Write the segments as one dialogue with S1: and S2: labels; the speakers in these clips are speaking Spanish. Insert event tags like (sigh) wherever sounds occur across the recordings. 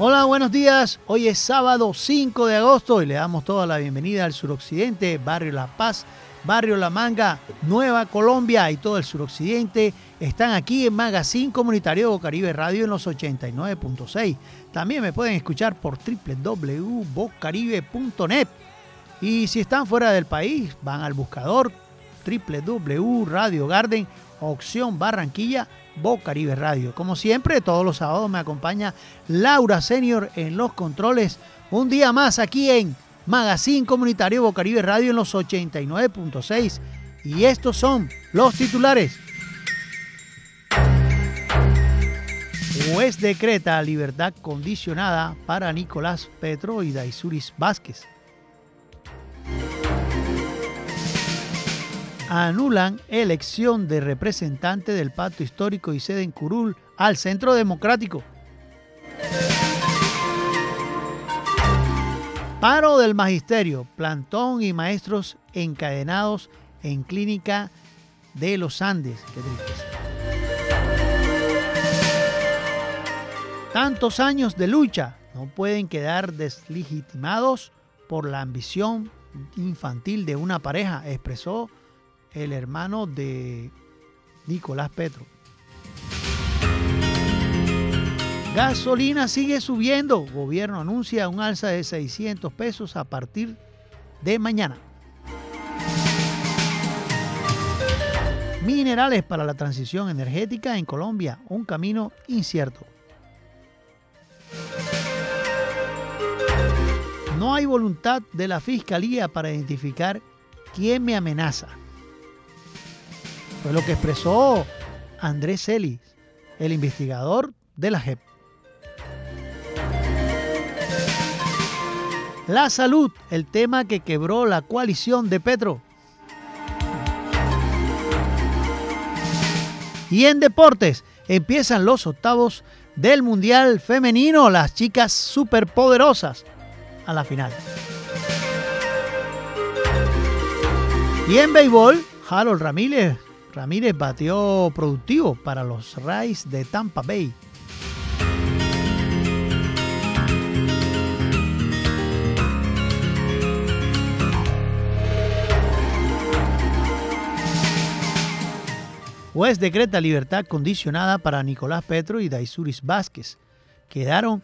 S1: Hola, buenos días. Hoy es sábado 5 de agosto y le damos toda la bienvenida al suroccidente, Barrio La Paz, Barrio La Manga, Nueva Colombia y todo el suroccidente. Están aquí en Magazine Comunitario Bocaribe Radio en los 89.6. También me pueden escuchar por www.bocaribe.net. Y si están fuera del país, van al buscador www.radiogarden, opción Barranquilla Bocaribe Radio. Como siempre, todos los sábados me acompaña Laura Senior en los controles. Un día más aquí en Magazine Comunitario Bocaribe Radio en los 89.6. Y estos son los titulares. Juez decreta libertad condicionada para Nicolás Petro y Daisuris Vázquez. Anulan elección de representante del pacto histórico y sede en Curul al Centro Democrático. Paro del magisterio, plantón y maestros encadenados en clínica de los Andes. Qué Tantos años de lucha no pueden quedar deslegitimados por la ambición infantil de una pareja, expresó el hermano de Nicolás Petro. Gasolina sigue subiendo. Gobierno anuncia un alza de 600 pesos a partir de mañana. Minerales para la transición energética en Colombia, un camino incierto. No hay voluntad de la Fiscalía para identificar quién me amenaza. Fue lo que expresó Andrés Celis, el investigador de la JEP. La salud, el tema que quebró la coalición de Petro. Y en deportes, empiezan los octavos del Mundial Femenino, las chicas superpoderosas a la final. Y en béisbol, Harold Ramírez Ramírez batió productivo para los Rays de Tampa Bay. Juez decreta libertad condicionada para Nicolás Petro y Daisuris Vázquez. Quedaron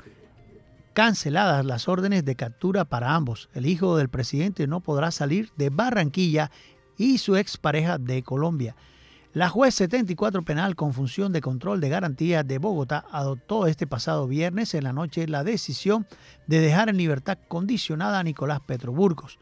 S1: canceladas las órdenes de captura para ambos. El hijo del presidente no podrá salir de Barranquilla y su expareja de Colombia. La juez 74 penal con función de control de garantía de Bogotá adoptó este pasado viernes en la noche la decisión de dejar en libertad condicionada a Nicolás Petroburgos,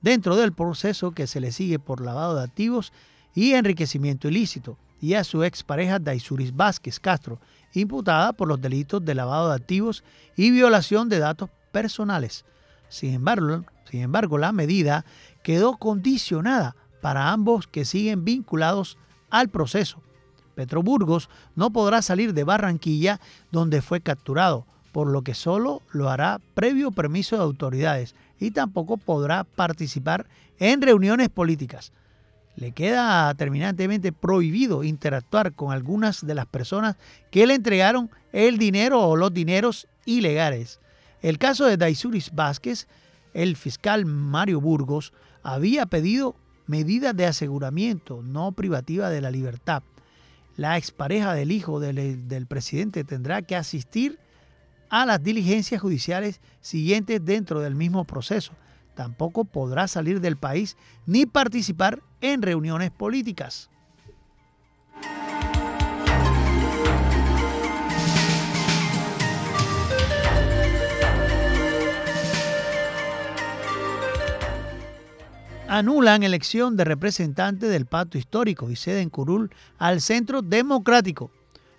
S1: dentro del proceso que se le sigue por lavado de activos y enriquecimiento ilícito, y a su expareja Daisuris Vázquez Castro, imputada por los delitos de lavado de activos y violación de datos personales. Sin embargo, sin embargo la medida quedó condicionada para ambos que siguen vinculados al proceso. Petroburgos no podrá salir de Barranquilla donde fue capturado, por lo que solo lo hará previo permiso de autoridades y tampoco podrá participar en reuniones políticas. Le queda terminantemente prohibido interactuar con algunas de las personas que le entregaron el dinero o los dineros ilegales. El caso de Daisuris Vázquez, el fiscal Mario Burgos había pedido medidas de aseguramiento no privativa de la libertad. La expareja del hijo del, del presidente tendrá que asistir a las diligencias judiciales siguientes dentro del mismo proceso. Tampoco podrá salir del país ni participar en reuniones políticas. Anulan elección de representante del pacto histórico y sede en Curul al Centro Democrático.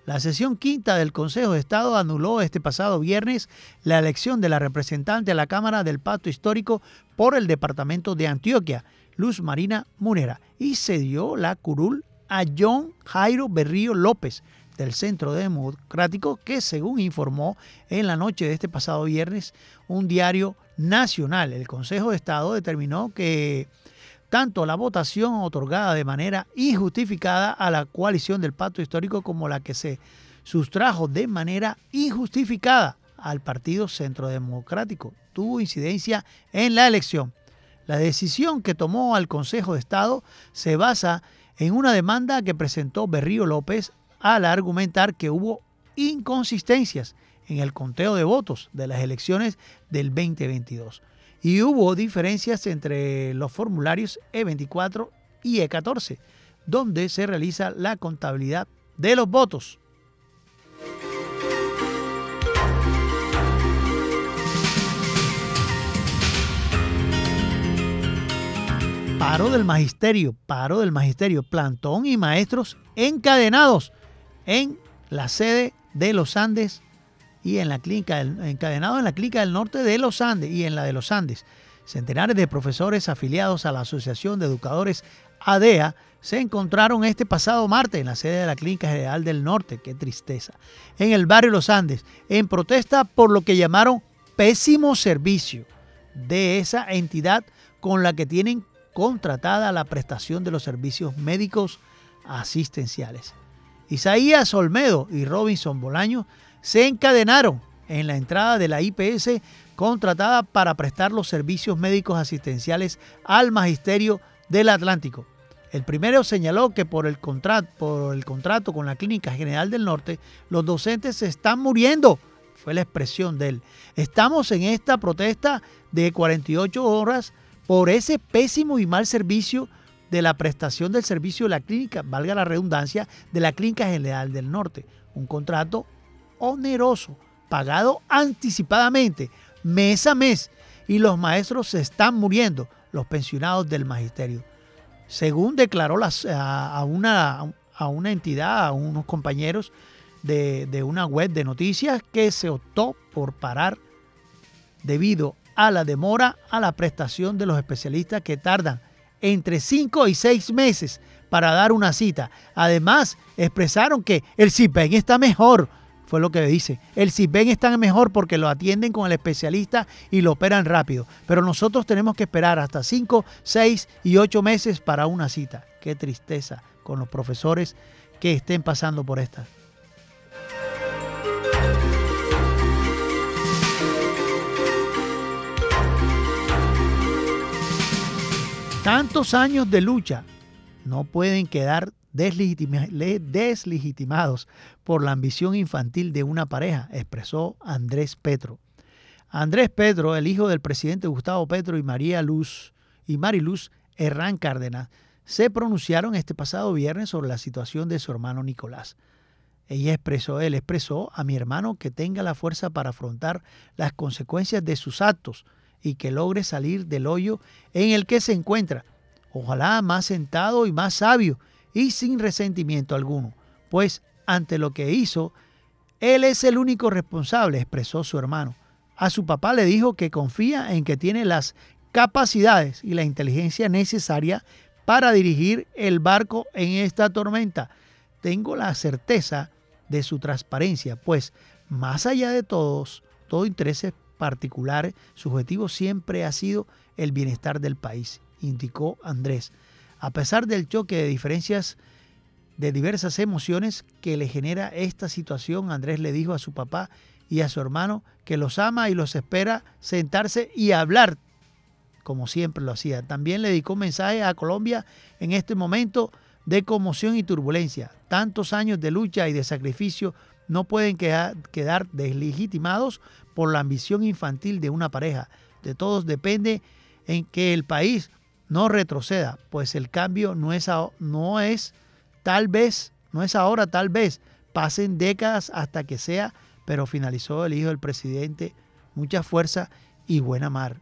S1: La sesión quinta del Consejo de Estado anuló este pasado viernes la elección de la representante a la Cámara del Pacto Histórico por el Departamento de Antioquia, Luz Marina Munera, y cedió la curul a John Jairo Berrío López, del Centro Democrático, que según informó en la noche de este pasado viernes un diario nacional, el Consejo de Estado determinó que tanto la votación otorgada de manera injustificada a la coalición del pacto histórico como la que se sustrajo de manera injustificada al Partido Centro Democrático. Tuvo incidencia en la elección. La decisión que tomó al Consejo de Estado se basa en una demanda que presentó Berrío López al argumentar que hubo inconsistencias en el conteo de votos de las elecciones del 2022 y hubo diferencias entre los formularios E24 y E14, donde se realiza la contabilidad de los votos. Paro del magisterio, paro del magisterio, plantón y maestros encadenados en la sede de los Andes y en la clínica, encadenados en la clínica del norte de los Andes y en la de los Andes. Centenares de profesores afiliados a la Asociación de Educadores ADEA se encontraron este pasado martes en la sede de la Clínica General del Norte, qué tristeza, en el barrio Los Andes, en protesta por lo que llamaron pésimo servicio de esa entidad con la que tienen contratada la prestación de los servicios médicos asistenciales. Isaías Olmedo y Robinson Bolaño se encadenaron en la entrada de la IPS contratada para prestar los servicios médicos asistenciales al Magisterio del Atlántico. El primero señaló que por el, contrato, con la Clínica General del Norte, los docentes se están muriendo. Fue la expresión de él. Estamos en esta protesta de 48 horas por ese pésimo y mal servicio de la prestación del servicio de la clínica, valga la redundancia, de la Clínica General del Norte. Un contrato oneroso, pagado anticipadamente, mes a mes, y los maestros se están muriendo, los pensionados del magisterio. Según declaró a, una, entidad, a unos compañeros de, de una web de noticias, que se optó por parar debido a la demora a la prestación de los especialistas que tardan entre 5 y 6 meses para dar una cita. Además, expresaron que el CIPEN está mejor, fue lo que dice. El CIPEN está mejor porque lo atienden con el especialista y lo operan rápido. Pero nosotros tenemos que esperar hasta 5, 6 y 8 meses para una cita. Qué tristeza con los profesores que estén pasando por esta. Tantos años de lucha no pueden quedar deslegitimados por la ambición infantil de una pareja, expresó Andrés Petro. Andrés Petro, el hijo del presidente Gustavo Petro y María Luz y Mariluz Herrán Cárdenas, se pronunciaron este pasado viernes sobre la situación de su hermano Nicolás. Ella expresó, él expresó a mi hermano que tenga la fuerza para afrontar las consecuencias de sus actos y que logre salir del hoyo en el que se encuentra. Ojalá más sentado y más sabio y sin resentimiento alguno, pues ante lo que hizo, él es el único responsable, expresó su hermano. A su papá le dijo que confía en que tiene las capacidades y la inteligencia necesaria para dirigir el barco en esta tormenta. Tengo la certeza de su transparencia, pues más allá de todos, todo interés particular, su objetivo siempre ha sido el bienestar del país, indicó Andrés. A pesar del choque de diferencias de diversas emociones que le genera esta situación, Andrés le dijo a su papá y a su hermano que los ama y los espera sentarse y hablar, como siempre lo hacía. También le dedicó un mensaje a Colombia en este momento de conmoción y turbulencia. Tantos años de lucha y de sacrificio no pueden quedar, deslegitimados por la ambición infantil de una pareja. De todos depende en que el país no retroceda, pues el cambio no es, no es tal vez, no es ahora, tal vez, pasen décadas hasta que sea, pero finalizó el hijo del presidente, mucha fuerza y buena mar.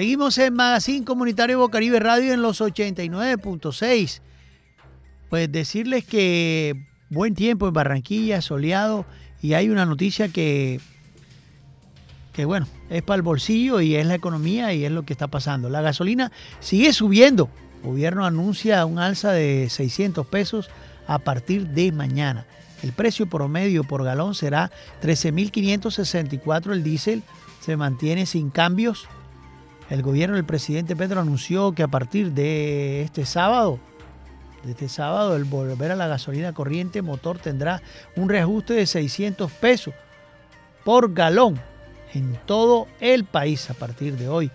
S1: Seguimos en Magazine Comunitario Bocaribe Radio en los 89.6. Pues decirles que buen tiempo en Barranquilla, soleado, y hay una noticia que, que bueno, es para el bolsillo y es la economía y es lo que está pasando. La gasolina sigue subiendo. El gobierno anuncia un alza de 600 pesos a partir de mañana. El precio promedio por galón será 13.564 el diésel, se mantiene sin cambios el gobierno del presidente Pedro anunció que a partir de este sábado, de este sábado, el volver a la gasolina corriente motor tendrá un reajuste de 600 pesos por galón en todo el país a partir de hoy.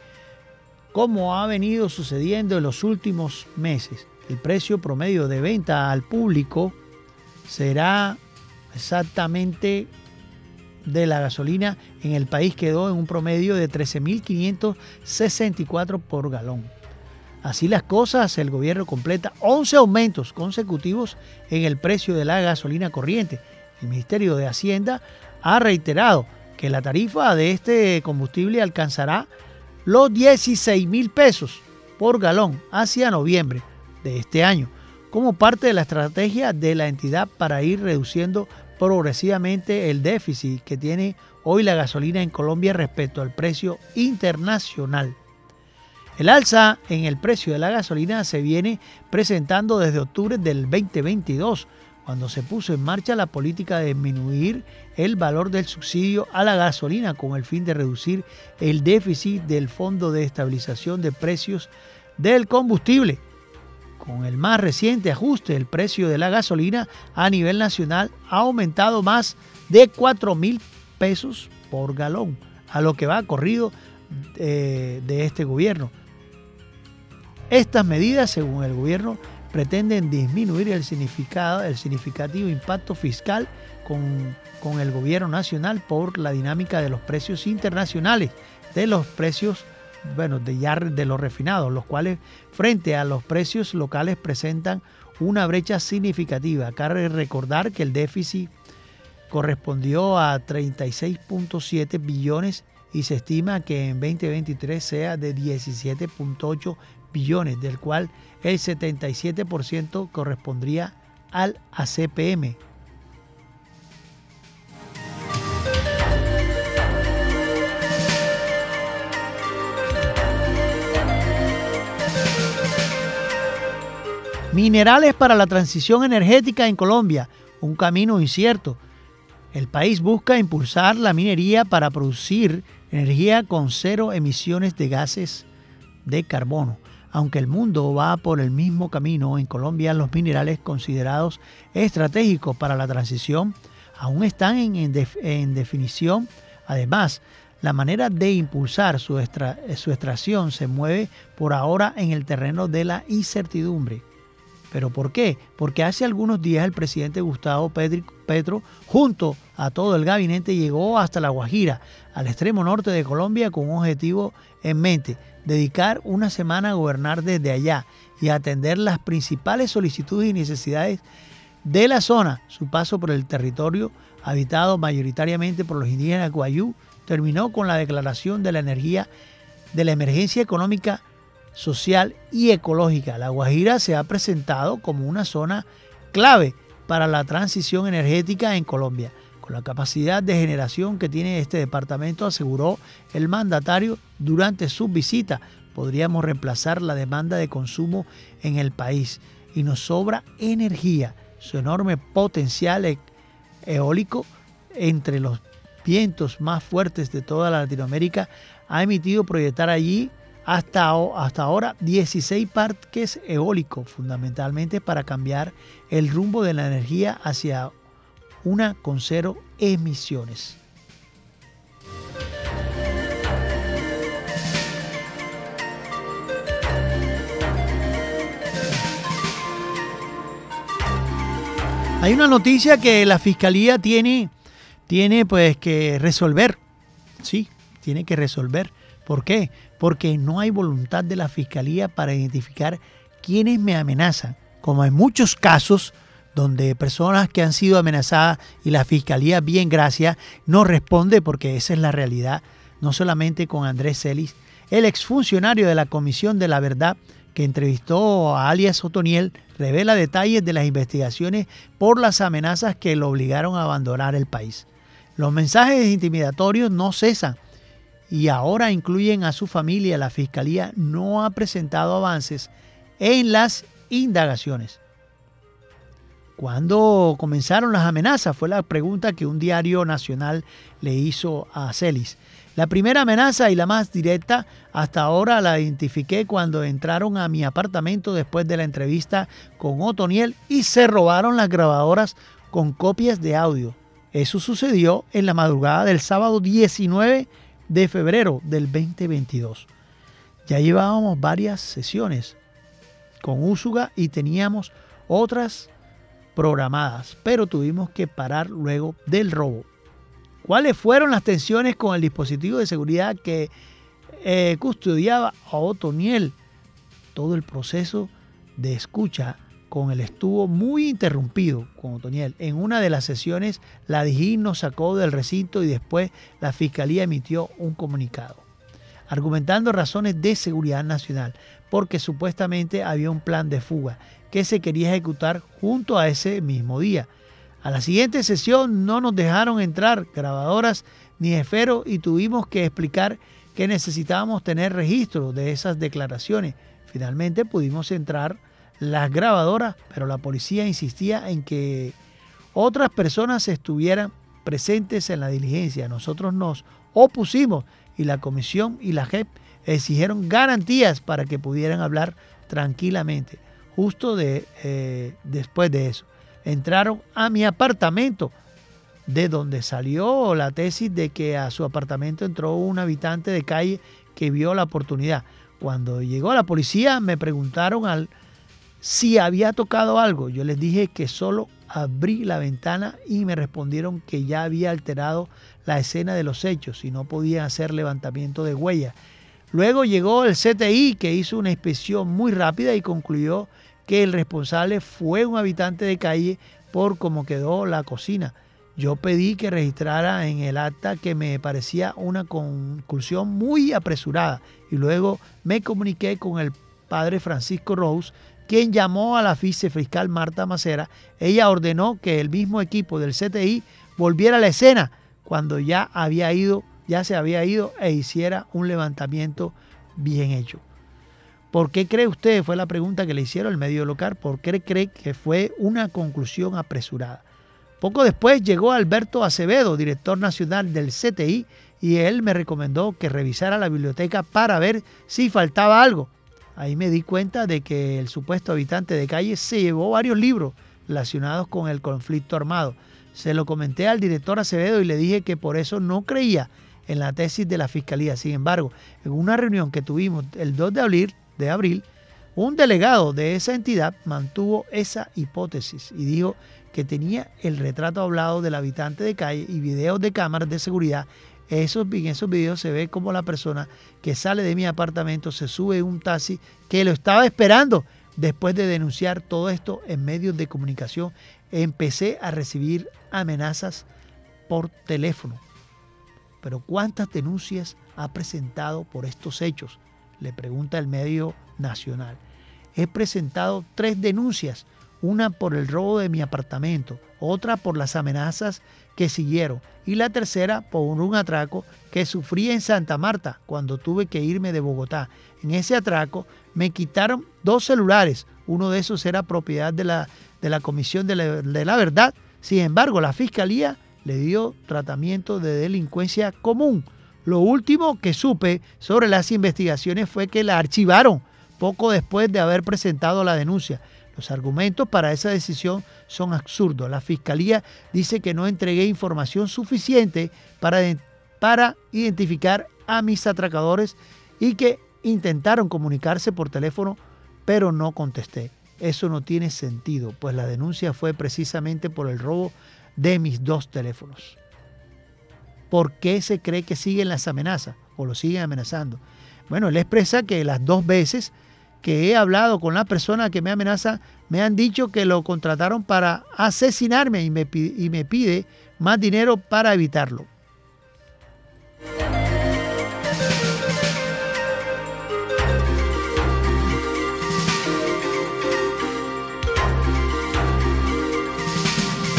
S1: Como ha venido sucediendo en los últimos meses, el precio promedio de venta al público será exactamente de la gasolina en el país quedó en un promedio de 13.564 por galón. Así las cosas, el gobierno completa 11 aumentos consecutivos en el precio de la gasolina corriente. El Ministerio de Hacienda ha reiterado que la tarifa de este combustible alcanzará los 16 mil pesos por galón hacia noviembre de este año, como parte de la estrategia de la entidad para ir reduciendo progresivamente el déficit que tiene hoy la gasolina en Colombia respecto al precio internacional. El alza en el precio de la gasolina se viene presentando desde octubre del 2022, cuando se puso en marcha la política de disminuir el valor del subsidio a la gasolina con el fin de reducir el déficit del Fondo de Estabilización de Precios del Combustible con el más reciente ajuste, el precio de la gasolina a nivel nacional ha aumentado más de 4 mil pesos por galón, a lo que va corrido eh, de este gobierno. Estas medidas, según el gobierno, pretenden disminuir el, significado, el significativo impacto fiscal con, con el gobierno nacional por la dinámica de los precios internacionales, de los precios bueno, de ya de los refinados, los cuales frente a los precios locales presentan una brecha significativa. Cabe recordar que el déficit correspondió a 36.7 billones y se estima que en 2023 sea de 17.8 billones, del cual el 77% correspondría al ACPM, Minerales para la transición energética en Colombia, un camino incierto. El país busca impulsar la minería para producir energía con cero emisiones de gases de carbono. Aunque el mundo va por el mismo camino, en Colombia los minerales considerados estratégicos para la transición aún están en, definición. Además, la manera de impulsar su extracción se mueve por ahora en el terreno de la incertidumbre. ¿Pero por qué? Porque hace algunos días el presidente Gustavo Petro, junto a todo el gabinete, llegó hasta La Guajira, al extremo norte de Colombia, con un objetivo en mente, dedicar una semana a gobernar desde allá y atender las principales solicitudes y necesidades de la zona. Su paso por el territorio habitado mayoritariamente por los indígenas Guayú terminó con la declaración de la energía de la emergencia económica social y ecológica. La Guajira se ha presentado como una zona clave para la transición energética en Colombia. Con la capacidad de generación que tiene este departamento, aseguró el mandatario durante su visita, podríamos reemplazar la demanda de consumo en el país y nos sobra energía. Su enorme potencial e-, eólico entre los vientos más fuertes de toda Latinoamérica ha emitido proyectar allí hasta, hasta ahora 16 parques eólicos, fundamentalmente para cambiar el rumbo de la energía hacia una con cero emisiones. Hay una noticia que la fiscalía tiene, tiene pues que resolver. Sí, tiene que resolver. ¿Por qué? Porque no hay voluntad de la fiscalía para identificar quiénes me amenazan, como en muchos casos donde personas que han sido amenazadas y la fiscalía, bien gracias, no responde porque esa es la realidad, no solamente con Andrés Celis, El exfuncionario de la Comisión de la Verdad que entrevistó a alias Otoniel revela detalles de las investigaciones por las amenazas que lo obligaron a abandonar el país. Los mensajes intimidatorios no cesan y ahora incluyen a su familia. La fiscalía no ha presentado avances en las indagaciones. ¿Cuándo comenzaron las amenazas? Fue la pregunta que un diario nacional le hizo a Celis. La primera amenaza y la más directa hasta ahora la identifiqué cuando entraron a mi apartamento después de la entrevista con Otoniel y se robaron las grabadoras con copias de audio. Eso sucedió en la madrugada del sábado 19 de febrero del 2022. Ya llevábamos varias sesiones con Úsuga y teníamos otras programadas, pero tuvimos que parar luego del robo. ¿Cuáles fueron las tensiones con el dispositivo de seguridad que eh, custodiaba a Otoniel? Todo el proceso de escucha con él estuvo muy interrumpido con Otoniel. En una de las sesiones, la DIGIN nos sacó del recinto y después la Fiscalía emitió un comunicado, argumentando razones de seguridad nacional, porque supuestamente había un plan de fuga que se quería ejecutar junto a ese mismo día. A la siguiente sesión no nos dejaron entrar grabadoras ni esferos y tuvimos que explicar que necesitábamos tener registro de esas declaraciones. Finalmente pudimos entrar las grabadoras, pero la policía insistía en que otras personas estuvieran presentes en la diligencia. Nosotros nos opusimos y la comisión y la JEP exigieron garantías para que pudieran hablar tranquilamente. Justo de, eh, después de eso entraron a mi apartamento, de donde salió la tesis de que a su apartamento entró un habitante de calle que vio la oportunidad. Cuando llegó la policía me preguntaron al, si había tocado algo. Yo les dije que solo abrí la ventana y me respondieron que ya había alterado la escena de los hechos y no podían hacer levantamiento de huellas. Luego llegó el CTI que hizo una inspección muy rápida y concluyó que el responsable fue un habitante de calle por cómo quedó la cocina. Yo pedí que registrara en el acta que me parecía una conclusión muy apresurada y luego me comuniqué con el padre Francisco Rose, quien llamó a la vicefiscal Marta Macera. Ella ordenó que el mismo equipo del CTI volviera a la escena cuando ya había ido, ya se había ido e hiciera un levantamiento bien hecho. ¿Por qué cree usted? Fue la pregunta que le hicieron el medio local. ¿Por qué cree que fue una conclusión apresurada? Poco después llegó Alberto Acevedo, director nacional del CTI, y él me recomendó que revisara la biblioteca para ver si faltaba algo. Ahí me di cuenta de que el supuesto habitante de calle se llevó varios libros relacionados con el conflicto armado. Se lo comenté al director Acevedo y le dije que por eso no creía en la tesis de la fiscalía. Sin embargo, en una reunión que tuvimos el 2 de abril, de abril, un delegado de esa entidad mantuvo esa hipótesis y dijo que tenía el retrato hablado del habitante de calle y videos de cámaras de seguridad. Esos, en esos videos se ve como la persona que sale de mi apartamento se sube un taxi que lo estaba esperando. Después de denunciar todo esto en medios de comunicación, empecé a recibir amenazas por teléfono. Pero ¿cuántas denuncias ha presentado por estos hechos? Le pregunta el medio nacional. He presentado tres denuncias, una por el robo de mi apartamento, otra por las amenazas que siguieron y la tercera por un atraco que sufrí en Santa Marta cuando tuve que irme de Bogotá. En ese atraco me quitaron dos celulares, uno de esos era propiedad de la, de la Comisión de la, de la Verdad. Sin embargo, la Fiscalía le dio tratamiento de delincuencia común lo último que supe sobre las investigaciones fue que la archivaron poco después de haber presentado la denuncia. Los argumentos para esa decisión son absurdos. La fiscalía dice que no entregué información suficiente para, identificar a mis atracadores y que intentaron comunicarse por teléfono, pero no contesté. Eso no tiene sentido, pues la denuncia fue precisamente por el robo de mis dos teléfonos. ¿Por qué se cree que siguen las amenazas o lo siguen amenazando? Bueno, él expresa que las dos veces que he hablado con la persona que me amenaza me han dicho que lo contrataron para asesinarme y me, y me pide más dinero para evitarlo.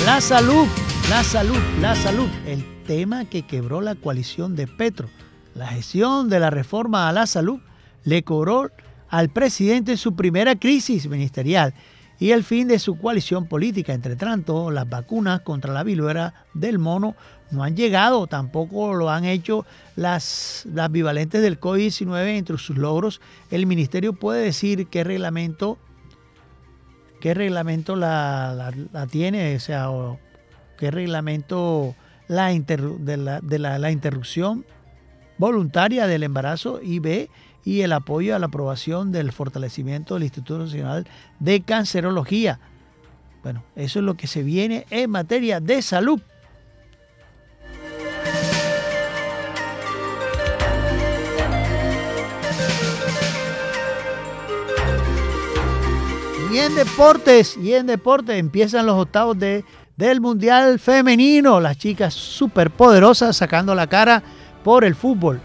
S1: La salud, la salud, la salud, el tema que quebró la coalición de Petro. La gestión de la reforma a la salud le cobró al presidente su primera crisis ministerial y el fin de su coalición política. Entre tanto, las vacunas contra la viruela del mono no han llegado, tampoco lo han hecho las, las bivalentes del COVID-19 entre sus logros. El ministerio puede decir qué reglamento, qué reglamento la, tiene, o sea, qué reglamento la, de, la, de la, interrupción voluntaria del embarazo y ve y el apoyo a la aprobación del fortalecimiento del Instituto Nacional de Cancerología. Bueno, eso es lo que se viene en materia de salud. Y en deportes, y en deportes empiezan los octavos de, del Mundial Femenino. Las chicas superpoderosas sacando la cara por el fútbol.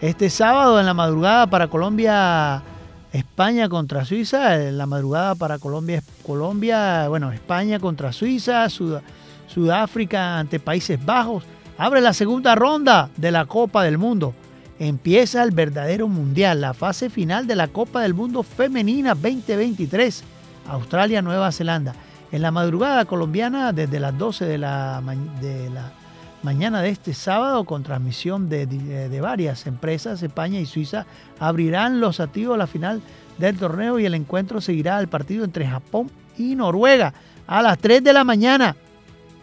S1: Este sábado en la madrugada para Colombia, España contra Suiza, en la madrugada para Colombia, Colombia, bueno, España contra Suiza, Sudáfrica ante Países Bajos. Abre la segunda ronda de la Copa del Mundo. Empieza el verdadero mundial, la fase final de la Copa del Mundo Femenina 2023, Australia, Nueva Zelanda. En la madrugada colombiana, desde las 12 de la, de la mañana de este sábado, con transmisión de, varias empresas, España y Suiza abrirán los activos a la final del torneo y el encuentro seguirá el partido entre Japón y Noruega a las 3 de la mañana.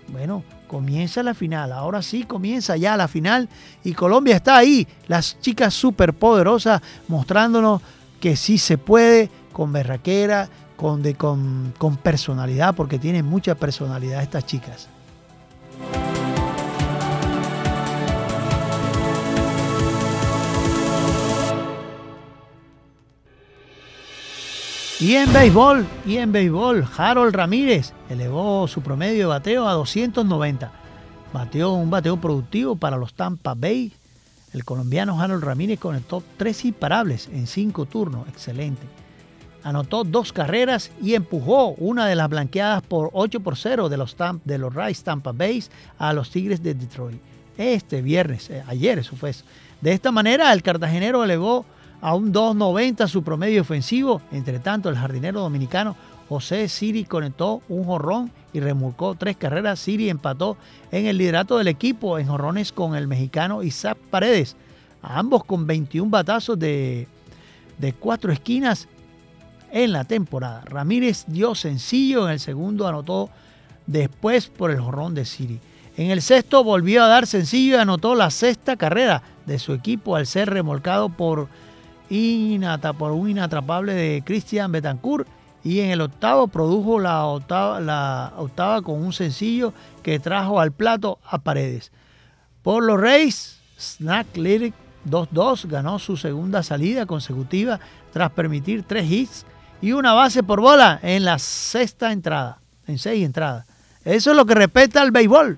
S1: Bueno, comienza la final, ahora sí comienza ya la final y Colombia está ahí, las chicas súper poderosas mostrándonos que sí se puede con berraquera, con, con, con personalidad, porque tienen mucha personalidad estas chicas. Y en béisbol, y en béisbol, Harold Ramírez elevó su promedio de bateo a 290. Bateó un bateo productivo para los Tampa Bay. El colombiano Harold Ramírez conectó tres imparables en cinco turnos. Excelente. Anotó dos carreras y empujó una de las blanqueadas por 8 por 0 de los, de los Rice Tampa Bay a los Tigres de Detroit. Este viernes, eh, ayer eso fue. De esta manera, el cartagenero elevó a un 2.90 su promedio ofensivo. Entre tanto, el jardinero dominicano José Siri conectó un jorrón y remolcó tres carreras. Siri empató en el liderato del equipo en jorrones con el mexicano Isaac Paredes, ambos con 21 batazos de, de cuatro esquinas en la temporada. Ramírez dio sencillo en el segundo, anotó después por el jorrón de Siri. En el sexto volvió a dar sencillo y anotó la sexta carrera de su equipo al ser remolcado por por un inatrapable de Christian Betancourt y en el octavo produjo la octava, la octava con un sencillo que trajo al plato a Paredes. Por los Reyes, Snack Lyric 2-2 ganó su segunda salida consecutiva tras permitir tres hits y una base por bola en la sexta entrada, en seis entradas. Eso es lo que respeta al béisbol.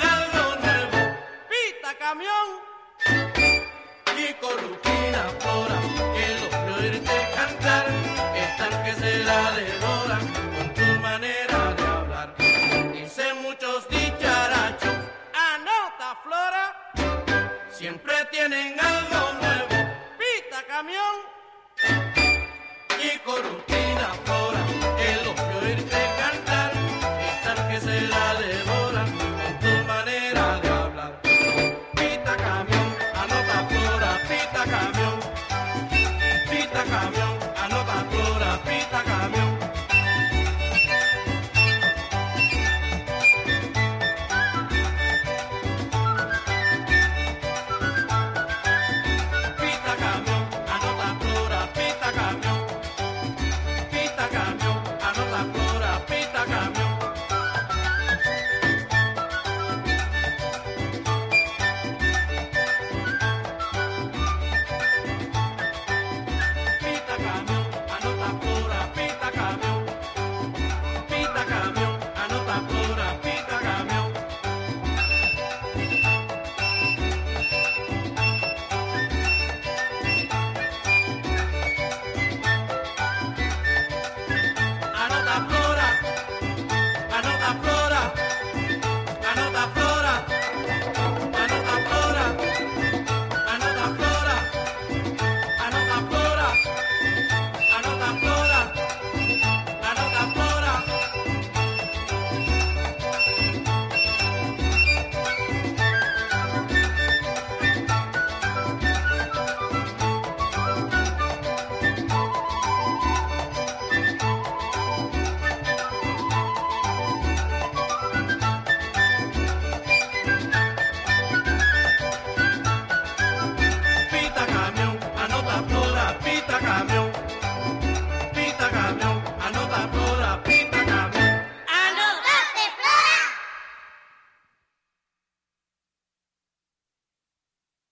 S2: camión y corrupina flora.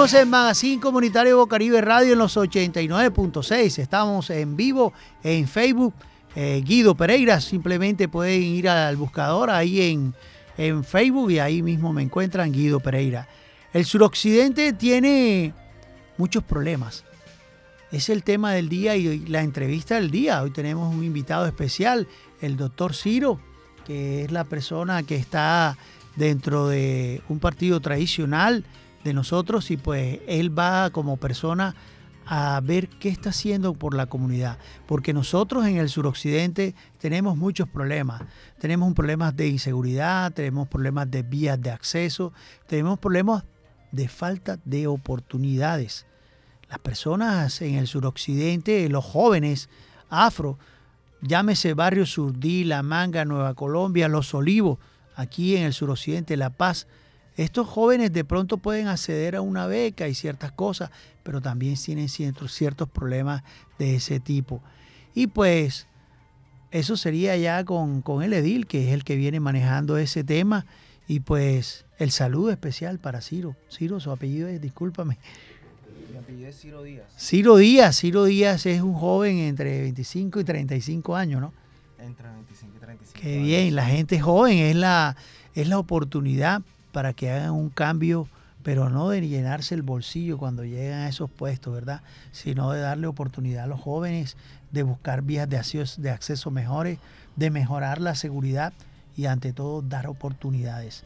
S1: Seguimos en Magazine Comunitario Bocaribe Radio en los 89.6. Estamos en vivo en Facebook. Eh, Guido Pereira, simplemente pueden ir al buscador ahí en, en Facebook y ahí mismo me encuentran Guido Pereira. El suroccidente tiene muchos problemas. Es el tema del día y la entrevista del día. Hoy tenemos un invitado especial, el doctor Ciro, que es la persona que está dentro de un partido tradicional de nosotros y pues él va como persona a ver qué está haciendo por la comunidad. Porque nosotros en el suroccidente tenemos muchos problemas. Tenemos problemas de inseguridad, tenemos problemas de vías de acceso, tenemos problemas de falta de oportunidades. Las personas en el suroccidente, los jóvenes afro, llámese Barrio Surdí, La Manga, Nueva Colombia, Los Olivos, aquí en el suroccidente, La Paz, estos jóvenes de pronto pueden acceder a una beca y ciertas cosas, pero también tienen ciertos, ciertos problemas de ese tipo. Y pues eso sería ya con, el edil, que es el que viene manejando ese tema. Y pues el saludo especial para Ciro. Ciro, su apellido es, discúlpame.
S3: Mi apellido es Ciro Díaz.
S1: Ciro Díaz, Ciro Díaz es un joven entre 25 y 35 años, ¿no?
S3: Entre 25 y 35
S1: Qué bien, la gente joven es la, es la oportunidad para que hagan un cambio, pero no de llenarse el bolsillo cuando llegan a esos puestos, ¿verdad? Sino de darle oportunidad a los jóvenes de buscar vías de acceso, de acceso mejores, de mejorar la seguridad y ante todo dar oportunidades.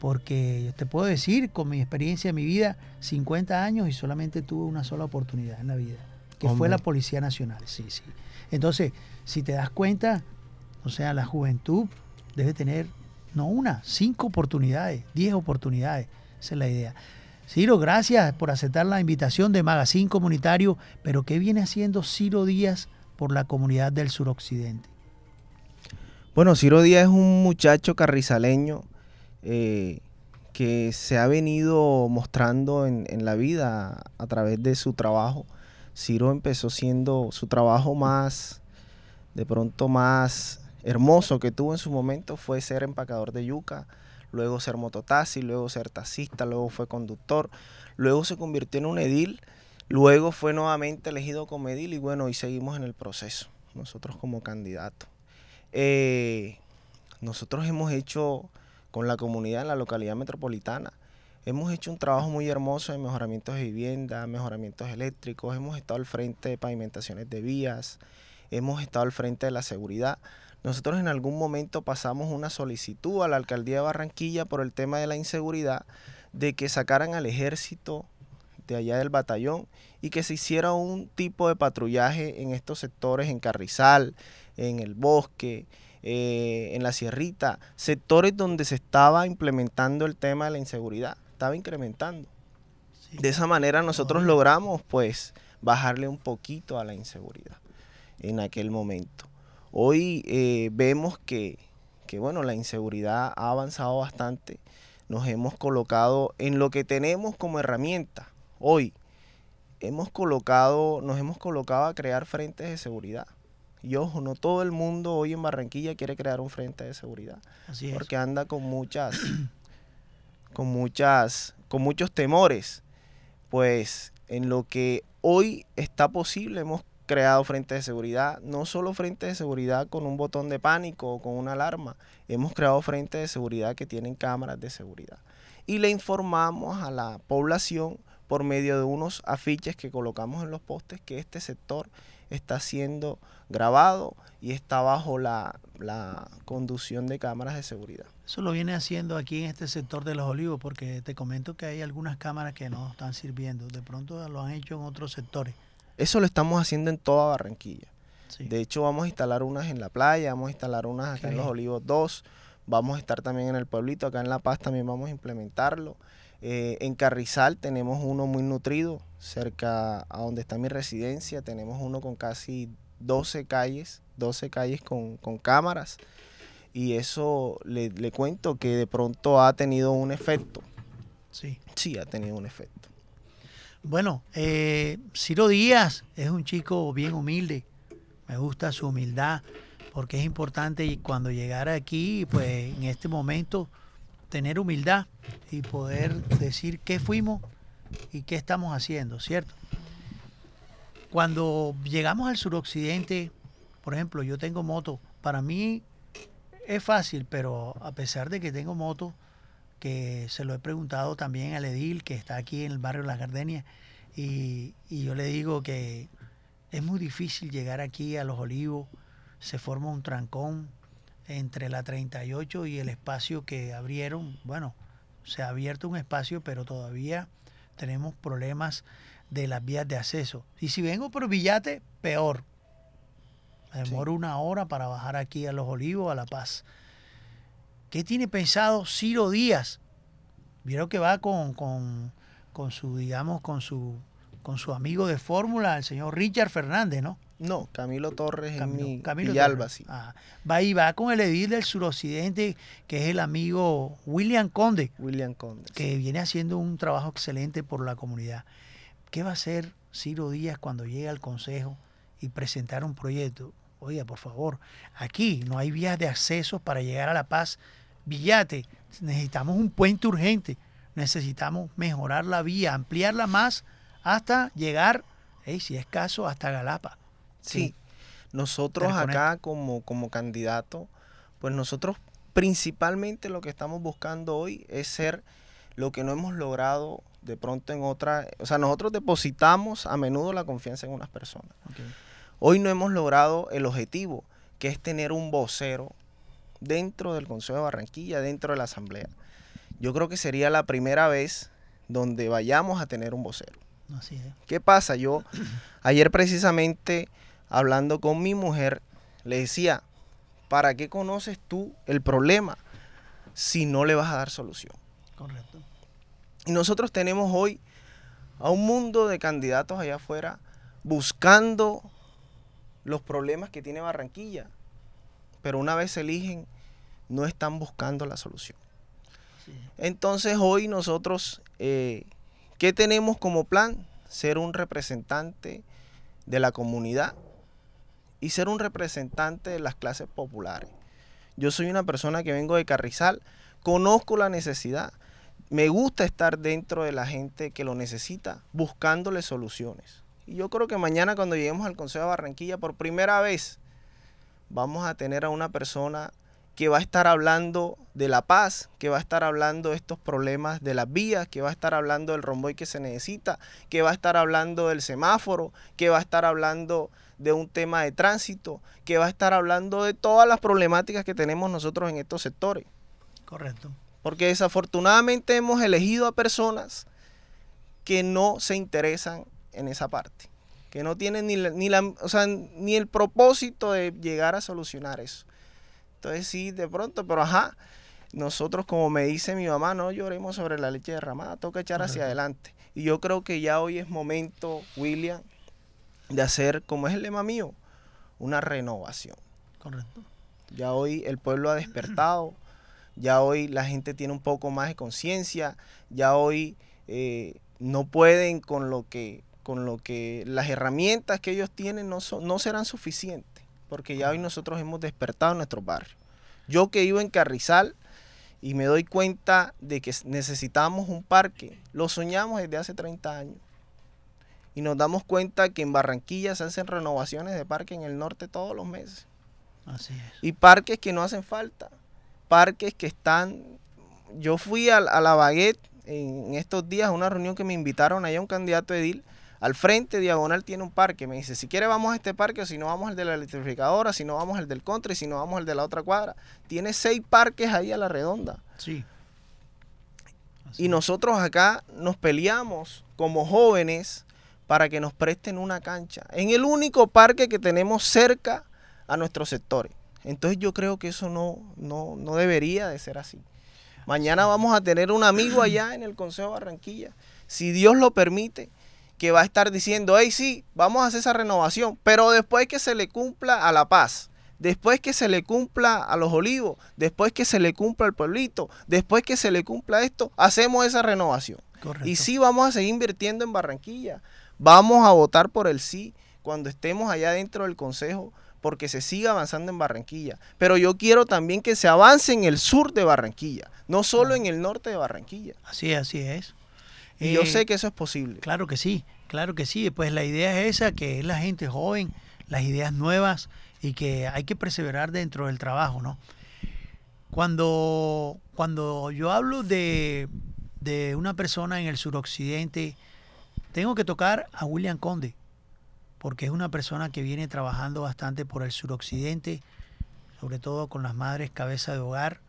S1: Porque te puedo decir, con mi experiencia en mi vida, 50 años y solamente tuve una sola oportunidad en la vida, que fue la Policía Nacional. Sí, sí. Entonces, si te das cuenta, o sea, la juventud debe tener no una, cinco oportunidades, diez oportunidades. Esa es la idea. Ciro, gracias por aceptar la invitación de Magazine Comunitario, pero ¿qué viene haciendo Ciro Díaz por la comunidad del suroccidente?
S3: Bueno, Ciro Díaz es un muchacho carrizaleño eh, que se ha venido mostrando en, en, la vida a través de su trabajo. Ciro empezó siendo su trabajo más, de pronto más hermoso que tuvo en su momento fue ser empacador de yuca, luego ser mototaxi, luego ser taxista, luego fue conductor, luego se convirtió en un edil, luego fue nuevamente elegido como edil y bueno, y seguimos en el proceso, nosotros como candidatos. Eh, nosotros hemos hecho con la comunidad en la localidad metropolitana, hemos hecho un trabajo muy hermoso en mejoramientos de vivienda, mejoramientos eléctricos, hemos estado al frente de pavimentaciones de vías, hemos estado al frente de la seguridad. Nosotros en algún momento pasamos una solicitud a la alcaldía de Barranquilla por el tema de la inseguridad de que sacaran al ejército de allá del batallón y que se hiciera un tipo de patrullaje en estos sectores, en Carrizal, en el bosque, eh, en la sierrita, sectores donde se estaba implementando el tema de la inseguridad, estaba incrementando. De esa manera nosotros logramos pues bajarle un poquito a la inseguridad en aquel momento. Hoy eh, vemos que, bueno, la inseguridad ha avanzado bastante. Nos hemos colocado en lo que tenemos como herramienta hoy. Hemos colocado, nos hemos colocado a crear frentes de seguridad. Y ojo, no todo el mundo hoy en Barranquilla quiere crear un frente de seguridad. Porque anda con muchas, (coughs) con muchas, con muchos temores. Pues en lo que hoy está posible hemos creado frentes de seguridad, no solo frentes de seguridad con un botón de pánico o con una alarma, hemos creado frentes de seguridad que tienen cámaras de seguridad. Y le informamos a la población por medio de unos afiches que colocamos en los postes que este sector está siendo grabado y está bajo la, la, conducción de cámaras de seguridad.
S1: Eso lo viene haciendo aquí en este sector de los olivos, porque te comento que hay algunas cámaras que no están sirviendo. De pronto lo han hecho en otros sectores.
S3: Eso lo estamos haciendo en toda Barranquilla. De hecho, vamos a instalar unas en la playa, vamos a instalar unas acá en Los Olivos 2, vamos a estar también en el pueblito, acá en La Paz también vamos a implementarlo. Eh, en Carrizal tenemos uno muy nutrido, cerca a donde está mi residencia, tenemos uno con casi 12 calles, 12 calles con, cámaras. Y eso le, le, cuento que de pronto ha tenido un efecto.
S1: Sí.
S3: Sí, ha tenido un efecto.
S1: Bueno, eh, Ciro Díaz es un chico bien humilde. Me gusta su humildad porque es importante cuando llegara aquí, pues en este momento, tener humildad y poder decir qué fuimos y qué estamos haciendo, ¿cierto? Cuando llegamos al suroccidente, por ejemplo, yo tengo moto, para mí es fácil, pero a pesar de que tengo moto, que se lo he preguntado también al Edil, que está aquí en el barrio Las Gardenias, y, y yo le digo que es muy difícil llegar aquí a Los Olivos, se forma un trancón entre la 38 y el espacio que abrieron. Bueno, se ha abierto un espacio, pero todavía tenemos problemas de las vías de acceso. Y si vengo por Villate, peor. Me demoro una hora para bajar aquí a Los Olivos, a La Paz. ¿Qué tiene pensado Ciro Díaz? Vieron que va con, con, con su, digamos, con su, con su amigo de fórmula, el señor Richard Fernández, ¿no?
S3: No, Camilo Torres
S1: Camilo,
S3: en mi
S1: Camilo
S3: sí.
S1: Ah, va y va con el edil del suroccidente, que es el amigo William Conde.
S3: William Conde.
S1: Que viene haciendo un trabajo excelente por la comunidad. ¿Qué va a hacer Ciro Díaz cuando llegue al consejo y presentar un proyecto? Oiga, por favor, aquí no hay vías de acceso para llegar a La Paz. Villate, necesitamos un puente urgente. Necesitamos mejorar la vía, ampliarla más hasta llegar, si es caso, hasta Galapa.
S3: Sí, nosotros acá como, como candidato, pues nosotros principalmente lo que estamos buscando hoy es ser lo que no hemos logrado de pronto en otra, o sea, nosotros depositamos a menudo la confianza en unas personas. Hoy no hemos logrado el objetivo, que es tener un vocero dentro del Consejo de Barranquilla, dentro de la Asamblea. Yo creo que sería la primera vez donde vayamos a tener un vocero. ¿Qué pasa? Yo (clears throat) ayer precisamente hablando con mi mujer le decía, ¿para qué conoces tú el problema si no le vas a dar solución?
S1: Correcto.
S3: Y nosotros tenemos hoy a un mundo de candidatos allá afuera buscando los problemas que tiene Barranquilla, pero una vez se eligen, no están buscando la solución. Entonces hoy nosotros, eh, ¿qué tenemos como plan? Ser un representante de la comunidad y ser un representante de las clases populares. Yo soy una persona que vengo de Carrizal, conozco la necesidad, me gusta estar dentro de la gente que lo necesita, buscándole soluciones. Y yo creo que mañana cuando lleguemos al Consejo de Barranquilla, por primera vez, vamos a tener a una persona que va a estar hablando de la paz, que va a estar hablando de estos problemas de las vías, que va a estar hablando del romboy que se necesita, que va a estar hablando del semáforo, que va a estar hablando de un tema de tránsito, que va a estar hablando de todas las problemáticas que tenemos nosotros en estos sectores.
S1: Correcto.
S3: Porque desafortunadamente hemos elegido a personas que no se interesan en esa parte, que no tienen ni, ni, la, ni el propósito de llegar a solucionar eso. Entonces sí, de pronto, pero ajá, nosotros como me dice mi mamá, no lloremos sobre la leche derramada, toca echar hacia adelante. Y yo creo que ya hoy es momento, William, de hacer, como es el lema mío, una renovación.
S1: Correcto.
S3: Ya hoy el pueblo ha despertado, ya hoy la gente tiene un poco más de conciencia, ya hoy eh, no pueden con lo que con lo que las herramientas que ellos tienen no, son, no serán suficientes porque ya hoy nosotros hemos despertado nuestro barrio. Yo que vivo en Carrizal y me doy cuenta de que necesitamos un parque, lo soñamos desde hace 30 años. Y nos damos cuenta que en Barranquilla se hacen renovaciones de parque en el norte todos los meses.
S1: Así es.
S3: Y parques que no hacen falta. Parques que están... Yo fui a, a la Baguette en estos días a una reunión que me invitaron allá un candidato edil al frente, diagonal, tiene un parque. Me dice, si quiere vamos a este parque, o si no vamos al de la electrificadora, si no vamos al del contra y si no vamos al de la otra cuadra. Tiene seis parques ahí a la redonda.
S1: Sí.
S3: y nosotros acá nos peleamos como jóvenes para que nos presten una cancha. En el único parque que tenemos cerca a nuestros sectores. Entonces yo creo que eso no, no, no debería de ser así. Mañana vamos a tener un amigo allá en el Consejo de Barranquilla. Si Dios lo permite, que va a estar diciendo, hey, sí, vamos a hacer esa renovación, pero después que se le cumpla a La Paz, después que se le cumpla a los olivos, después que se le cumpla al pueblito, después que se le cumpla esto, hacemos esa renovación. Y sí vamos a seguir invirtiendo en Barranquilla. Vamos a votar por el sí cuando estemos allá dentro del Consejo porque se siga avanzando en Barranquilla. Pero yo quiero también que se avance en el sur de Barranquilla, no solo en el norte de Barranquilla.
S1: Así es, así es.
S3: Y yo eh, sé que eso es posible.
S1: Claro que sí, claro que sí. Pues la idea es esa, que es la gente joven, las ideas nuevas y que hay que perseverar dentro del trabajo, ¿no? Cuando, cuando yo hablo de, de una persona en el suroccidente, tengo que tocar a William Conde, porque es una persona que viene trabajando bastante por el suroccidente, sobre todo con las madres cabeza de hogar,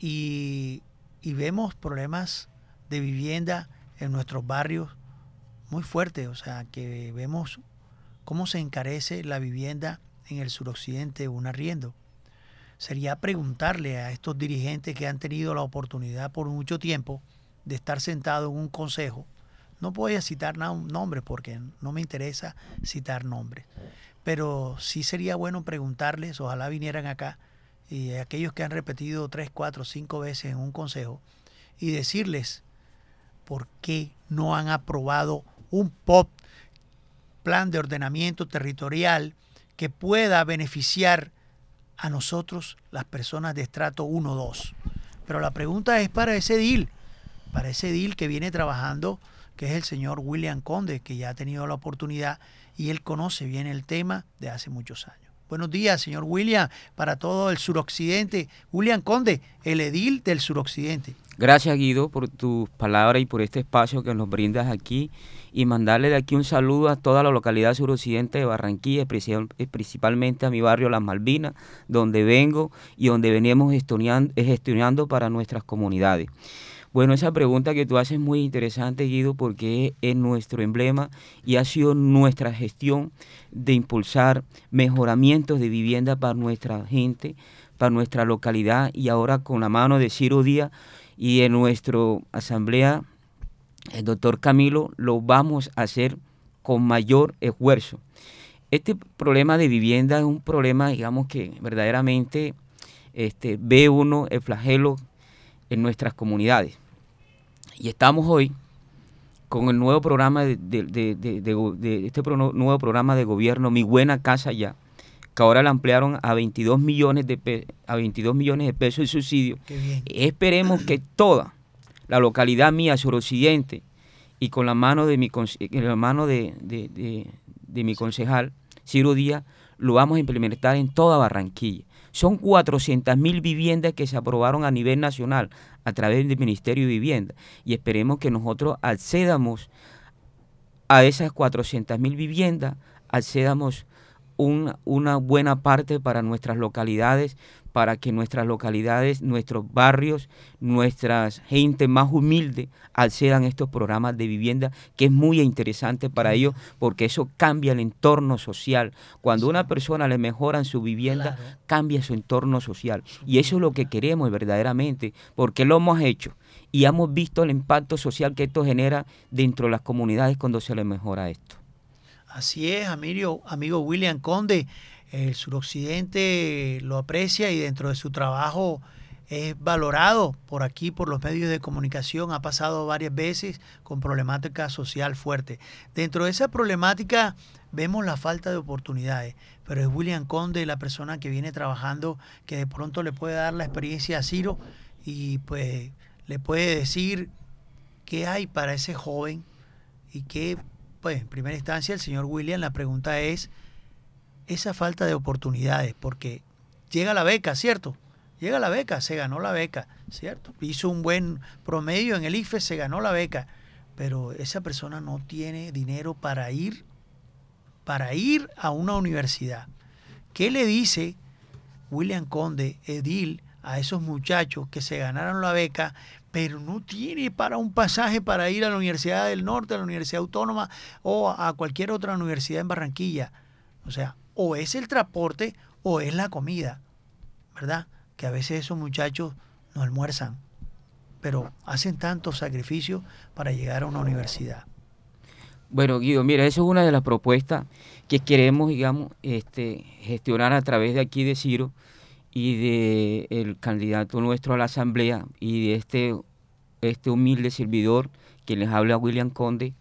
S1: y, y vemos problemas de vivienda en nuestros barrios muy fuertes, o sea, que vemos cómo se encarece la vivienda en el suroccidente un arriendo. Sería preguntarle a estos dirigentes que han tenido la oportunidad por mucho tiempo de estar sentado en un consejo. No voy a citar nombres porque no me interesa citar nombres, pero sí sería bueno preguntarles, ojalá vinieran acá, y aquellos que han repetido tres, cuatro, cinco veces en un consejo, y decirles por qué no han aprobado un POP, plan de ordenamiento territorial, que pueda beneficiar a nosotros, las personas de estrato 1-2. Pero la pregunta es para ese deal, para ese deal que viene trabajando, que es el señor William Conde, que ya ha tenido la oportunidad y él conoce bien el tema de hace muchos años. Buenos días, señor William, para todo el suroccidente. William Conde, el edil del suroccidente.
S4: Gracias, Guido, por tus palabras y por este espacio que nos brindas aquí. Y mandarle de aquí un saludo a toda la localidad suroccidente de Barranquilla, principalmente a mi barrio Las Malvinas, donde vengo y donde venimos gestionando para nuestras comunidades. Bueno, esa pregunta que tú haces es muy interesante, Guido, porque es nuestro emblema y ha sido nuestra gestión de impulsar mejoramientos de vivienda para nuestra gente, para nuestra localidad y ahora con la mano de Ciro Díaz y en nuestra asamblea, el doctor Camilo, lo vamos a hacer con mayor esfuerzo. Este problema de vivienda es un problema, digamos que verdaderamente este, ve uno el flagelo en nuestras comunidades. Y estamos hoy con el nuevo programa de, este nuevo programa de gobierno Mi Buena Casa Ya, que ahora la ampliaron a 22 millones de a 22 millones de pesos de subsidio. Esperemos que toda la localidad mía suroccidente y con la mano de mi la mano de, de mi concejal Ciro Díaz lo vamos a implementar en toda Barranquilla. Son 400 mil viviendas que se aprobaron a nivel nacional a través del Ministerio de Vivienda y esperemos que nosotros accedamos a esas 400 mil viviendas, accedamos una buena parte para nuestras localidades, para que nuestras localidades, nuestros barrios, nuestras gente más humilde accedan a estos programas de vivienda, que es muy interesante para ellos porque eso cambia el entorno social. Cuando una persona le mejoran su vivienda, cambia su entorno social. Y eso es lo que queremos verdaderamente, porque lo hemos hecho y hemos visto el impacto social que esto genera dentro de las comunidades cuando se le mejora esto.
S1: Así es, amigo, amigo William Conde. El suroccidente lo aprecia y dentro de su trabajo es valorado por aquí, por los medios de comunicación, ha pasado varias veces con problemática social fuerte. Dentro de esa problemática vemos la falta de oportunidades, pero es William Conde la persona que viene trabajando, que de pronto le puede dar la experiencia a Ciro y pues le puede decir qué hay para ese joven y qué pues en primera instancia el señor William, la pregunta es esa falta de oportunidades, porque llega la beca, ¿cierto? Llega la beca, se ganó la beca, ¿cierto? Hizo un buen promedio en el IFE, se ganó la beca, pero esa persona no tiene dinero para ir para ir a una universidad. ¿Qué le dice William Conde, Edil, a esos muchachos que se ganaron la beca, pero no tiene para un pasaje para ir a la Universidad del Norte, a la Universidad Autónoma o a cualquier otra universidad en Barranquilla. O sea, o es el transporte o es la comida, ¿verdad? Que a veces esos muchachos no almuerzan, pero hacen tantos sacrificios para llegar a una universidad.
S4: Bueno, Guido, mira, eso es una de las propuestas que queremos, digamos, este, gestionar a través de aquí de Ciro y de el candidato nuestro a la asamblea y de este, este humilde servidor que les habla William Conde,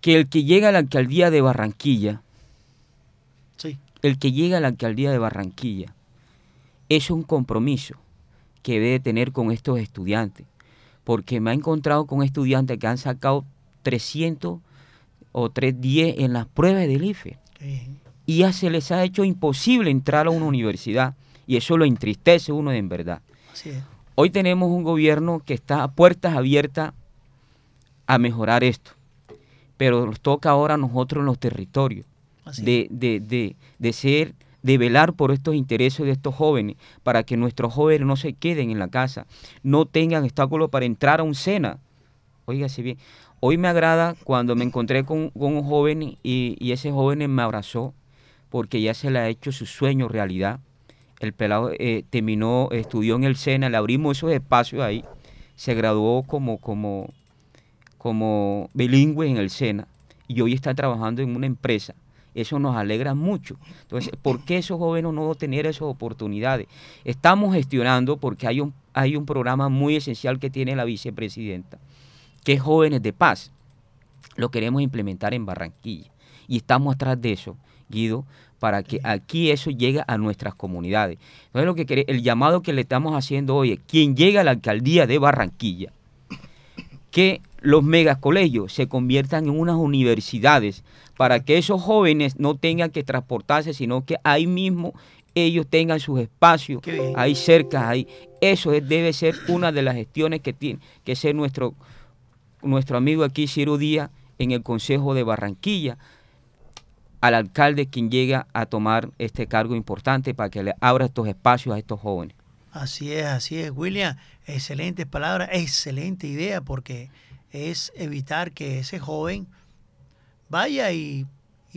S4: que el que llega a la alcaldía de Barranquilla,
S1: Sí.
S4: el que llega a la alcaldía de Barranquilla, es un compromiso que debe tener con estos estudiantes, porque me he encontrado con estudiantes que han sacado 300 o 310 en las pruebas del IFE
S1: Qué bien.
S4: Y ya se les ha hecho imposible entrar a una universidad y eso lo entristece uno en verdad.
S1: Así es.
S4: Hoy tenemos un gobierno que está a puertas abiertas a mejorar esto, pero nos toca ahora a nosotros en los territorios de, de, de, de ser, de velar por estos intereses de estos jóvenes, para que nuestros jóvenes no se queden en la casa, no tengan obstáculos para entrar a un SENA. Óigase bien, hoy me agrada cuando me encontré con, con un joven y, y ese joven me abrazó porque ya se le ha hecho su sueño realidad. El pelado eh, terminó, estudió en el SENA, le abrimos esos espacios ahí, se graduó como, como, como bilingüe en el SENA y hoy está trabajando en una empresa. Eso nos alegra mucho. Entonces, ¿por qué esos jóvenes no tener esas oportunidades? Estamos gestionando porque hay un, hay un programa muy esencial que tiene la vicepresidenta, que es Jóvenes de Paz. Lo queremos implementar en Barranquilla. Y estamos atrás de eso, Guido, para que aquí eso llegue a nuestras comunidades. Entonces, lo que el llamado que le estamos haciendo hoy es, quien llega a la alcaldía de Barranquilla, que los megacolegios se conviertan en unas universidades para que esos jóvenes no tengan que transportarse, sino que ahí mismo ellos tengan sus espacios, ahí cerca, ahí. Eso es- debe ser una de las gestiones que tiene que ser nuestro, nuestro amigo aquí, Ciro Díaz, en el Consejo de Barranquilla, al alcalde quien llega a tomar este cargo importante para que le abra estos espacios a estos jóvenes.
S1: Así es, así es, William. Excelentes palabras, excelente idea, porque es evitar que ese joven vaya y,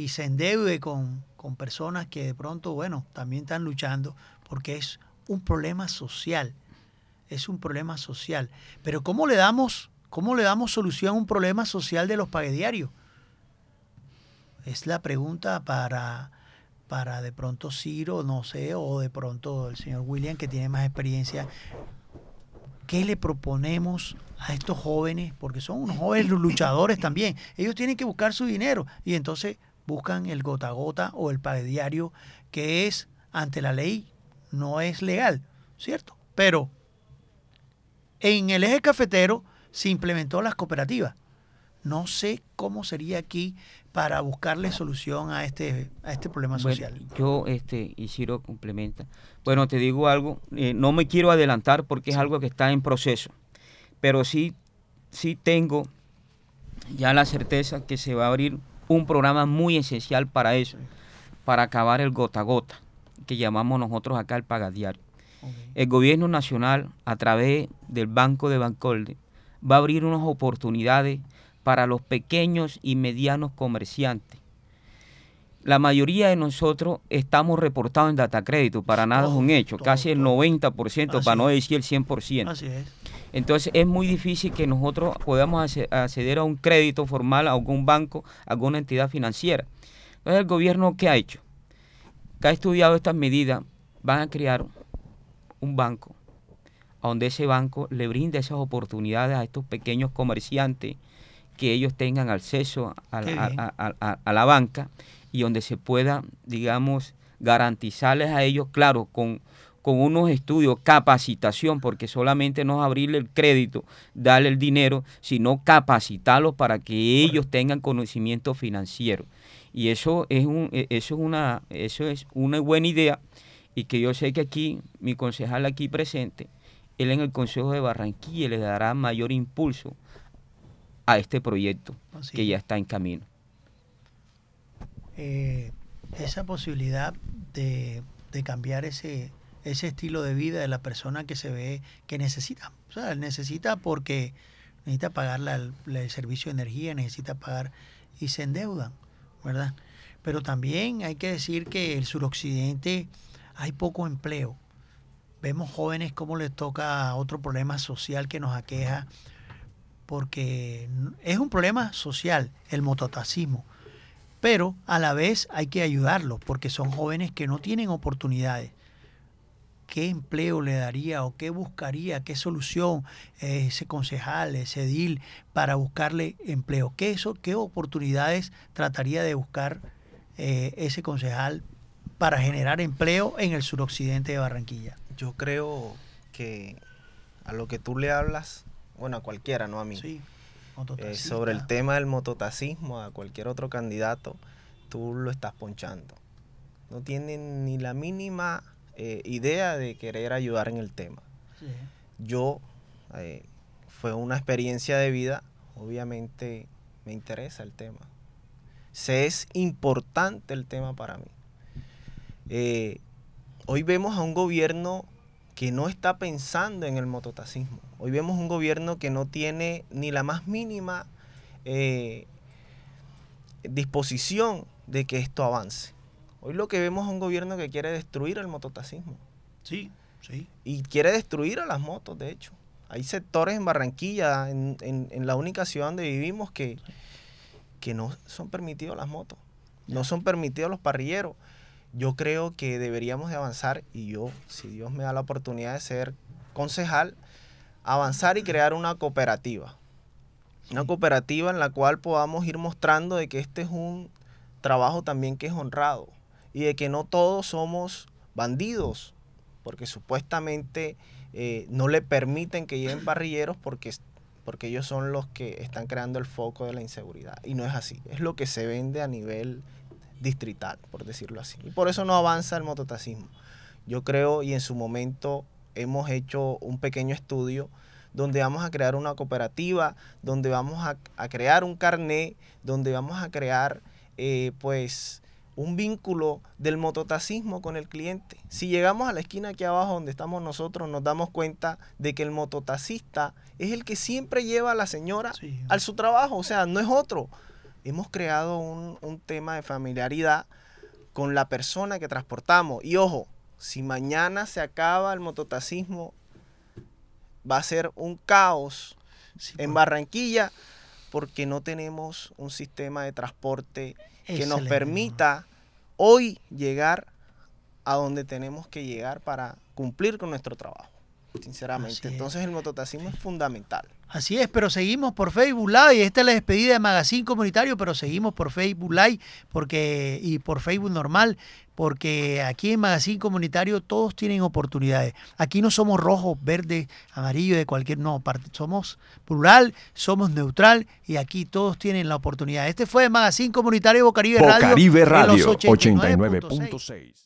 S1: se endeude con, con personas que de pronto, bueno, también están luchando, porque es un problema social. Es un problema social. Pero ¿cómo le damos, cómo le damos solución a un problema social de los paguediarios? Es la pregunta para, para de pronto Ciro, no sé, o de pronto el señor William, que tiene más experiencia. ¿Qué le proponemos a estos jóvenes? Porque son unos jóvenes luchadores también. Ellos tienen que buscar su dinero y entonces buscan el gota a gota o el diario que es, ante la ley, no es legal, ¿cierto? Pero en el eje cafetero se implementó las cooperativas. No sé cómo sería aquí para buscarle solución a este, a este problema
S4: Bueno,
S1: social.
S4: yo, este, y Ciro complementa. Bueno, te digo algo, eh, no me quiero adelantar porque es algo que está en proceso, pero sí, sí tengo ya la certeza que se va a abrir un programa muy esencial para eso, para acabar el gota a gota, que llamamos nosotros acá el pagadiario. El gobierno nacional, a través del Banco de Bancolde, va a abrir unas oportunidades para los pequeños y medianos comerciantes. La mayoría de nosotros estamos reportados en data crédito, para nada es un hecho,
S1: todo,
S4: casi el
S1: todo.
S4: 90%,
S1: Así
S4: para no decir el 100%.
S1: Así es.
S4: Entonces es muy difícil que nosotros podamos acceder a un crédito formal a algún banco, a alguna entidad financiera. Entonces el gobierno, ¿qué ha hecho? Que ha estudiado estas medidas, van a crear un banco, a donde ese banco le brinda esas oportunidades a estos pequeños comerciantes, que ellos tengan acceso a, a la banca y donde se pueda, digamos, garantizarles a ellos, claro, con, con unos estudios, capacitación, porque solamente no es abrirle el crédito, darle el dinero, sino capacitarlos para que ellos tengan conocimiento financiero. Y eso es, un, e- eso es, una, eso es una buena idea y que yo sé que aquí, mi concejal aquí presente, él en el Consejo de Barranquilla le dará mayor impulso a este proyecto
S1: Así
S4: que ya está en camino.
S1: eh, esa posibilidad de, de cambiar ese, ese estilo de vida de la persona que se ve que necesita. O sea, necesita porque necesita pagar la- la- el servicio de energía, necesita pagar y se endeudan, ¿verdad? Pero también hay que decir que el suroccidente hay poco empleo. vemos jóvenes cómo les toca otro problema social que nos aqueja, porque es un problema social, el mototaxismo, pero a la vez hay que ayudarlos, porque son jóvenes que no tienen oportunidades. ¿Qué empleo le daría o qué buscaría, qué solución eh, ese concejal, ese edil para buscarle empleo? ¿Qué, eso, qué oportunidades trataría de buscar eh, ese concejal para generar empleo en el suroccidente de Barranquilla?
S3: Yo creo que a lo que tú le hablas, bueno, a cualquiera, no a mí,
S1: Sí,
S3: eh, sobre el tema del mototaxismo, a cualquier otro candidato, tú lo estás ponchando. No tienen ni la mínima eh, idea de querer ayudar en el tema.
S1: Sí.
S3: Yo, eh, fue una experiencia de vida, obviamente me interesa el tema. Se es importante el tema para mí. Hoy vemos a un gobierno que no está pensando en el mototaxismo. Hoy vemos un gobierno que no tiene ni la más mínima eh, disposición de que esto avance. Hoy lo que vemos es un gobierno que quiere destruir el mototaxismo
S1: Sí, sí.
S3: y quiere destruir a las motos, de hecho. Hay sectores en Barranquilla, en, en- en la única ciudad donde vivimos, que, que no son permitidos las motos, no son permitidos los parrilleros. Yo creo que deberíamos de avanzar y yo, si Dios me da la oportunidad de ser concejal, avanzar y crear una cooperativa. Una cooperativa en la cual podamos ir mostrando de que este es un trabajo también que es honrado y de que no todos somos bandidos, porque supuestamente eh, no le permiten que lleven parrilleros porque, porque ellos son los que están creando el foco de la inseguridad. Y no es así, es lo que se vende a nivel distrital, por decirlo así. Y por eso no avanza el mototaxismo. Yo creo y en su momento hemos hecho un pequeño estudio donde vamos a crear una cooperativa, donde vamos a, a crear un carné, donde vamos a crear eh, pues un vínculo del mototaxismo con el cliente. Si llegamos a la esquina aquí abajo donde estamos nosotros, nos damos cuenta de que el mototaxista es el que siempre lleva a la señora
S1: Sí.
S3: al su trabajo, o sea, no es otro. Hemos creado un, un tema de familiaridad con la persona que transportamos. Y ojo, si mañana se acaba el mototaxismo, va a ser un caos
S1: Sí,
S3: en
S1: por-
S3: Barranquilla porque no tenemos un sistema de transporte que nos permita hoy llegar a donde tenemos que llegar para cumplir con nuestro trabajo. Sinceramente.
S1: Así es.
S3: Entonces el mototaxismo es fundamental.
S1: Así es, pero seguimos por Facebook Live. Esta es la despedida de Magazine Comunitario, pero seguimos por Facebook Live porque, y por Facebook normal, porque aquí en Magazine Comunitario todos tienen oportunidades. Aquí no somos rojos, verdes, amarillo, de cualquier, no, parte, somos plural, somos neutral y aquí todos tienen la oportunidad. Este fue Magazine Comunitario Bocaribe Radio.
S2: Bocaribe
S1: los
S2: Radio
S1: 89.6.
S2: 89.6.